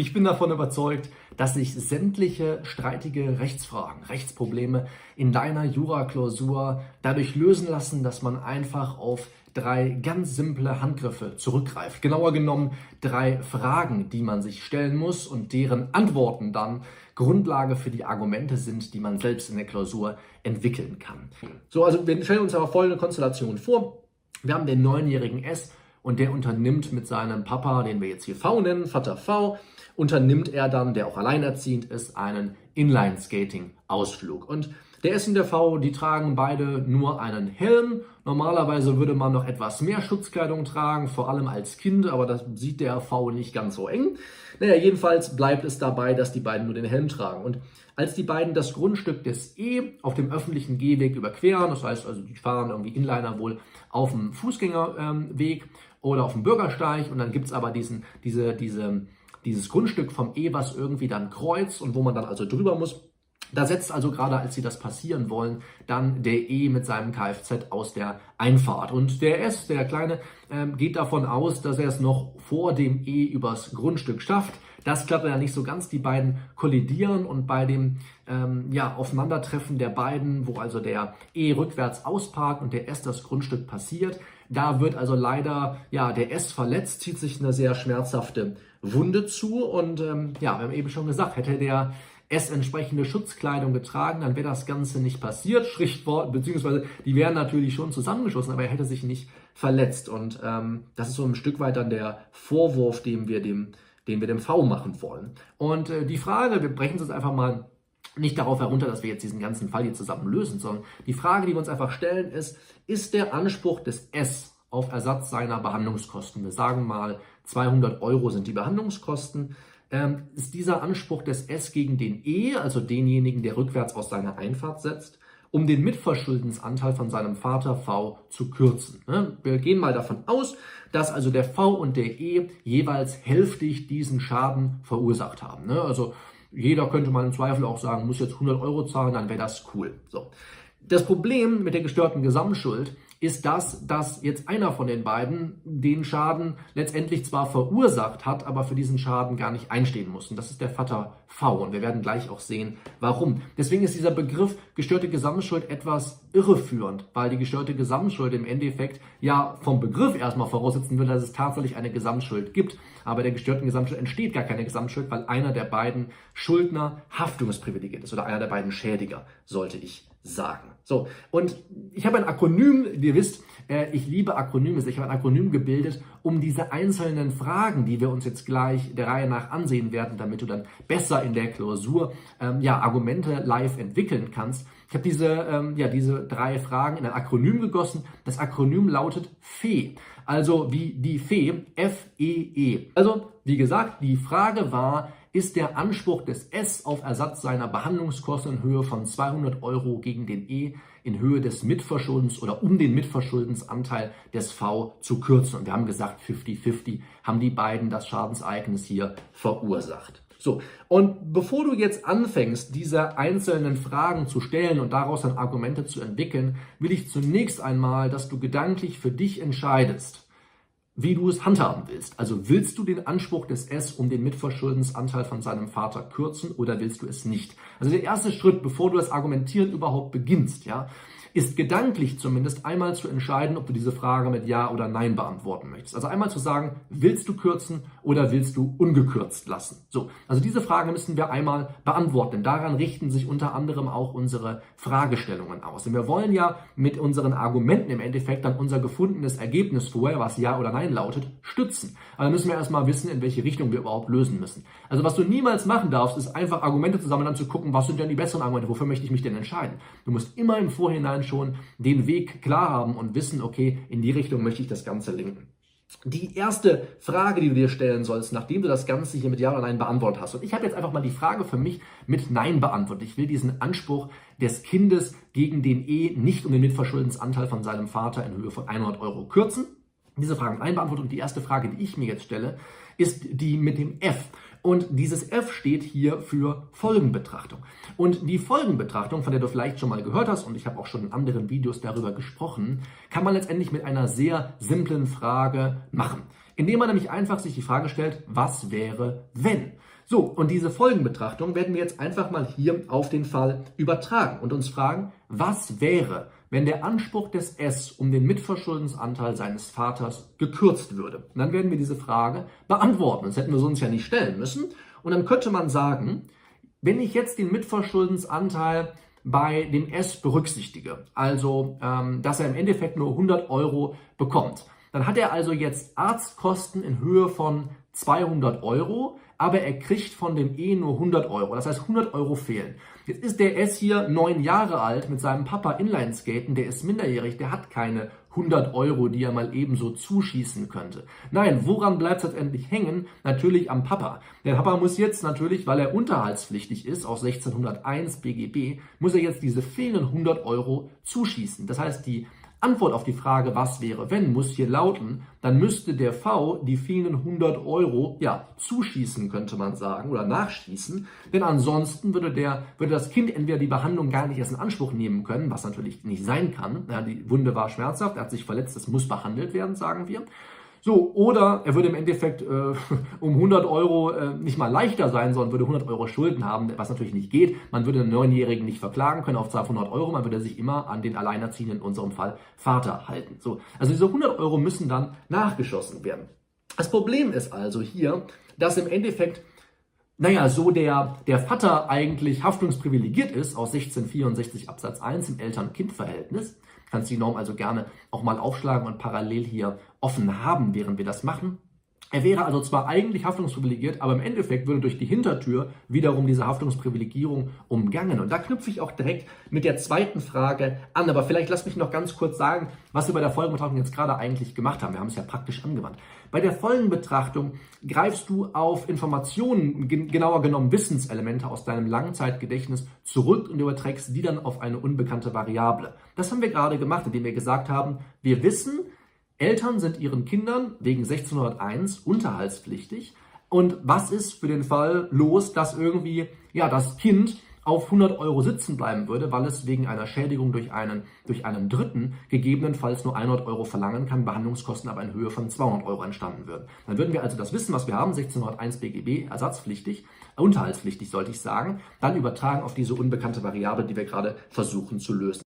Ich bin davon überzeugt, dass sich sämtliche streitige Rechtsfragen, Rechtsprobleme in deiner Jura-Klausur dadurch lösen lassen, dass man einfach auf drei ganz simple Handgriffe zurückgreift. Genauer genommen drei Fragen, die man sich stellen muss und deren Antworten dann Grundlage für die Argumente sind, die man selbst in der Klausur entwickeln kann. So, also wir stellen uns aber folgende Konstellation vor. Wir haben den neunjährigen S und der unternimmt mit seinem Papa, den wir jetzt hier V nennen, Vater V, unternimmt er dann, der auch alleinerziehend ist, einen Inline-Skating-Ausflug. Und der S und der V, die tragen beide nur einen Helm. Normalerweise würde man noch etwas mehr Schutzkleidung tragen, vor allem als Kind, aber das sieht der V nicht ganz so eng. Naja, jedenfalls bleibt es dabei, dass die beiden nur den Helm tragen. Und als die beiden das Grundstück des E auf dem öffentlichen Gehweg überqueren, das heißt also, die fahren irgendwie Inliner wohl auf dem Fußgängerweg oder auf dem Bürgersteig und dann gibt es aber diesen, diese, diese dieses Grundstück vom E, was irgendwie dann kreuzt und wo man dann also drüber muss. Da setzt also gerade, als sie das passieren wollen, dann der E mit seinem Kfz aus der Einfahrt. Und der S, der Kleine, ähm, geht davon aus, dass er es noch vor dem E übers Grundstück schafft. Das klappt ja nicht so ganz. Die beiden kollidieren und bei dem ähm, ja, Aufeinandertreffen der beiden, wo also der E rückwärts ausparkt und der S das Grundstück passiert, da wird also leider ja, der S verletzt, zieht sich eine sehr schmerzhafte Wunde zu. Und ähm, ja, wir haben eben schon gesagt, hätte der S entsprechende Schutzkleidung getragen, dann wäre das Ganze nicht passiert, Schriftwort, beziehungsweise die wären natürlich schon zusammengeschossen, aber er hätte sich nicht verletzt. Und ähm, das ist so ein Stück weit dann der Vorwurf, den wir dem, den wir dem V machen wollen. Und äh, die Frage, wir brechen es jetzt einfach mal nicht darauf herunter, dass wir jetzt diesen ganzen Fall hier zusammen lösen, sondern die Frage, die wir uns einfach stellen, ist, ist der Anspruch des S auf Ersatz seiner Behandlungskosten, wir sagen mal 200 Euro sind die Behandlungskosten, ähm, ist dieser Anspruch des S gegen den E, also denjenigen, der rückwärts aus seiner Einfahrt setzt, um den Mitverschuldensanteil von seinem Vater V zu kürzen. Ne? Wir gehen mal davon aus, dass also der V und der E jeweils hälftig diesen Schaden verursacht haben. Ne? Also jeder könnte mal im Zweifel auch sagen, muss jetzt 100 Euro zahlen, dann wäre das cool. So. Das Problem mit der gestörten Gesamtschuld ist das, dass jetzt einer von den beiden den Schaden letztendlich zwar verursacht hat, aber für diesen Schaden gar nicht einstehen muss. Und das ist der Vater V. Und wir werden gleich auch sehen, warum. Deswegen ist dieser Begriff gestörte Gesamtschuld etwas irreführend, weil die gestörte Gesamtschuld im Endeffekt ja vom Begriff erstmal voraussetzen würde, dass es tatsächlich eine Gesamtschuld gibt. Aber der gestörten Gesamtschuld entsteht gar keine Gesamtschuld, weil einer der beiden Schuldner haftungsprivilegiert ist oder einer der beiden Schädiger, sollte ich sagen. So, und ich habe ein Akronym, ihr wisst, äh, ich liebe Akronyme, ich habe ein Akronym gebildet, um diese einzelnen Fragen, die wir uns jetzt gleich der Reihe nach ansehen werden, damit du dann besser in der Klausur ähm, ja, Argumente live entwickeln kannst. Ich habe diese, ähm, ja, diese drei Fragen in ein Akronym gegossen. Das Akronym lautet FE, also wie die Fee, F-E-E. -E. Also, wie gesagt, die Frage war, ist der Anspruch des S auf Ersatz seiner Behandlungskosten in Höhe von 200 Euro gegen den E in Höhe des Mitverschuldens oder um den Mitverschuldensanteil des V zu kürzen. Und wir haben gesagt, 50-50 haben die beiden das Schadensereignis hier verursacht. So, und bevor du jetzt anfängst, diese einzelnen Fragen zu stellen und daraus dann Argumente zu entwickeln, will ich zunächst einmal, dass du gedanklich für dich entscheidest, wie du es handhaben willst. Also willst du den Anspruch des S um den Mitverschuldensanteil von seinem Vater kürzen oder willst du es nicht? Also der erste Schritt, bevor du das Argumentieren überhaupt beginnst, ja, ist gedanklich zumindest einmal zu entscheiden, ob du diese Frage mit Ja oder Nein beantworten möchtest. Also einmal zu sagen, willst du kürzen oder willst du ungekürzt lassen? So, also diese Frage müssen wir einmal beantworten, denn daran richten sich unter anderem auch unsere Fragestellungen aus. Denn wir wollen ja mit unseren Argumenten im Endeffekt dann unser gefundenes Ergebnis vorher, was Ja oder Nein lautet, stützen. Also müssen wir erstmal wissen, in welche Richtung wir überhaupt lösen müssen. Also was du niemals machen darfst, ist einfach Argumente zusammen dann zu gucken, was sind denn die besseren Argumente, wofür möchte ich mich denn entscheiden. Du musst immer im Vorhinein schon den Weg klar haben und wissen, okay, in die Richtung möchte ich das Ganze lenken. Die erste Frage, die du dir stellen sollst, nachdem du das Ganze hier mit Ja oder Nein beantwortet hast. Und ich habe jetzt einfach mal die Frage für mich mit Nein beantwortet. Ich will diesen Anspruch des Kindes gegen den E nicht um den Mitverschuldensanteil von seinem Vater in Höhe von 100 Euro kürzen. Diese Frage mit Nein beantwortet. Und die erste Frage, die ich mir jetzt stelle, ist die mit dem F. Und dieses F steht hier für Folgenbetrachtung. Und die Folgenbetrachtung, von der du vielleicht schon mal gehört hast, und ich habe auch schon in anderen Videos darüber gesprochen, kann man letztendlich mit einer sehr simplen Frage machen. indem man nämlich einfach sich die Frage stellt, was wäre, wenn? So, und diese Folgenbetrachtung werden wir jetzt einfach mal hier auf den Fall übertragen und uns fragen, was wäre, wenn der Anspruch des S um den Mitverschuldensanteil seines Vaters gekürzt würde? Und dann werden wir diese Frage beantworten. Das hätten wir uns ja nicht stellen müssen. Und dann könnte man sagen, wenn ich jetzt den Mitverschuldensanteil bei dem S berücksichtige, also ähm, dass er im Endeffekt nur 100 Euro bekommt, dann hat er also jetzt Arztkosten in Höhe von 200 Euro, aber er kriegt von dem E nur 100 Euro. Das heißt, 100 Euro fehlen. Jetzt ist der S hier neun Jahre alt mit seinem Papa Inlineskaten, der ist minderjährig, der hat keine 100 Euro, die er mal ebenso zuschießen könnte. Nein, woran bleibt es letztendlich hängen? Natürlich am Papa. Der Papa muss jetzt natürlich, weil er unterhaltspflichtig ist, aus 1601 BGB, muss er jetzt diese fehlenden 100 Euro zuschießen. Das heißt, die Antwort auf die Frage, was wäre, wenn, muss hier lauten, dann müsste der V die fehlenden 100 Euro, ja, zuschießen, könnte man sagen, oder nachschießen, denn ansonsten würde der, würde das Kind entweder die Behandlung gar nicht erst in Anspruch nehmen können, was natürlich nicht sein kann, ja, die Wunde war schmerzhaft, er hat sich verletzt, das muss behandelt werden, sagen wir, so, oder er würde im Endeffekt äh, um 100 Euro äh, nicht mal leichter sein, sondern würde 100 Euro Schulden haben, was natürlich nicht geht. Man würde einen Neunjährigen nicht verklagen können auf 200 Euro, man würde sich immer an den Alleinerziehenden, in unserem Fall Vater, halten. So, also diese 100 Euro müssen dann nachgeschossen werden. Das Problem ist also hier, dass im Endeffekt naja, so der, der Vater eigentlich haftungsprivilegiert ist aus 1664 Absatz 1 im Eltern-Kind-Verhältnis. Kannst die Norm also gerne auch mal aufschlagen und parallel hier offen haben, während wir das machen. Er wäre also zwar eigentlich haftungsprivilegiert, aber im Endeffekt würde durch die Hintertür wiederum diese Haftungsprivilegierung umgangen. Und da knüpfe ich auch direkt mit der zweiten Frage an. Aber vielleicht lass mich noch ganz kurz sagen, was wir bei der Folgenbetrachtung jetzt gerade eigentlich gemacht haben. Wir haben es ja praktisch angewandt. Bei der Folgenbetrachtung greifst du auf Informationen, genauer genommen Wissenselemente aus deinem Langzeitgedächtnis zurück und überträgst die dann auf eine unbekannte Variable. Das haben wir gerade gemacht, indem wir gesagt haben, wir wissen, Eltern sind ihren Kindern wegen 1601 unterhaltspflichtig. Und was ist für den Fall los, dass irgendwie ja, das Kind auf 100 Euro sitzen bleiben würde, weil es wegen einer Schädigung durch einen, durch einen Dritten gegebenenfalls nur 100 Euro verlangen kann, Behandlungskosten aber in Höhe von 200 Euro entstanden würden. Dann würden wir also das Wissen, was wir haben, 1601 BGB, ersatzpflichtig, unterhaltspflichtig sollte ich sagen, dann übertragen auf diese unbekannte Variable, die wir gerade versuchen zu lösen.